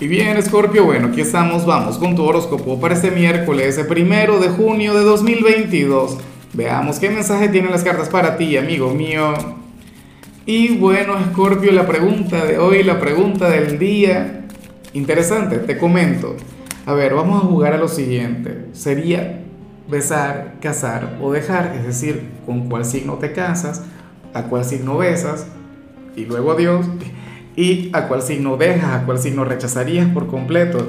Y bien, Scorpio, bueno, aquí estamos, vamos con tu horóscopo para este miércoles, primero de junio de 2022. Veamos qué mensaje tienen las cartas para ti, amigo mío. Y bueno, Scorpio, la pregunta de hoy, la pregunta del día. Interesante, te comento. A ver, vamos a jugar a lo siguiente. Sería besar, casar o dejar, es decir, con cuál signo te casas, a cuál signo besas y luego adiós y a cuál signo dejas, a cuál signo rechazarías por completo.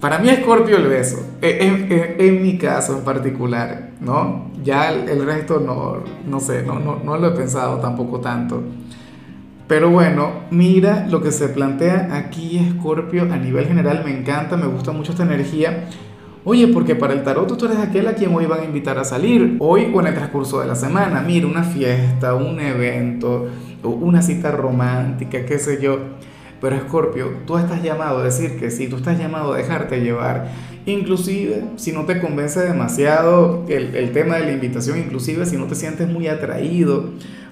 Para mí Escorpio el beso, en, mi caso en particular, ¿no? Ya el, resto no, no sé, no, no, no lo he pensado tampoco tanto. Pero bueno, mira lo que se plantea aquí Escorpio a nivel general, me encanta, me gusta mucho esta energía. Oye, porque para el tarot tú eres aquel a quien hoy van a invitar a salir, hoy o en el transcurso de la semana. Mira, una fiesta, un evento, una cita romántica, qué sé yo. Pero Escorpio, tú estás llamado a decir que sí, tú estás llamado a dejarte llevar. Inclusive, si no te convence demasiado el, el tema de la invitación, inclusive si no te sientes muy atraído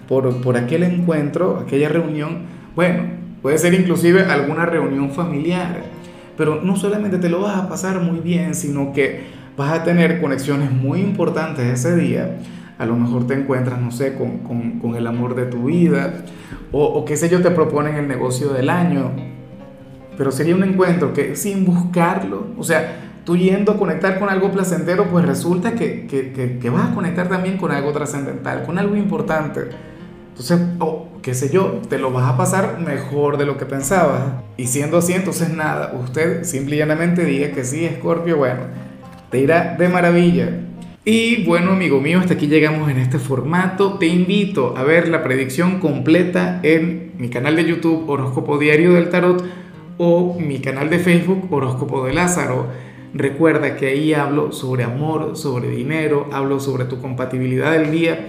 por, por aquel encuentro, aquella reunión, bueno, puede ser inclusive alguna reunión familiar pero no solamente te lo vas a pasar muy bien, sino que vas a tener conexiones muy importantes ese día. A lo mejor te encuentras, no sé, con, con, con el amor de tu vida, o, o qué sé yo, te proponen el negocio del año. Pero sería un encuentro que sin buscarlo, o sea, tú yendo a conectar con algo placentero, pues resulta que, que, que, que vas a conectar también con algo trascendental, con algo importante. Entonces, o qué sé yo, te lo vas a pasar mejor de lo que pensabas. Y siendo así, entonces nada, usted simple y llanamente diga que sí, Scorpio, bueno, te irá de maravilla. Y bueno, amigo mío, hasta aquí llegamos en este formato. Te invito a ver la predicción completa en mi canal de YouTube Horóscopo Diario del Tarot o mi canal de Facebook Horóscopo de Lázaro. Recuerda que ahí hablo sobre amor, sobre dinero, hablo sobre tu compatibilidad del día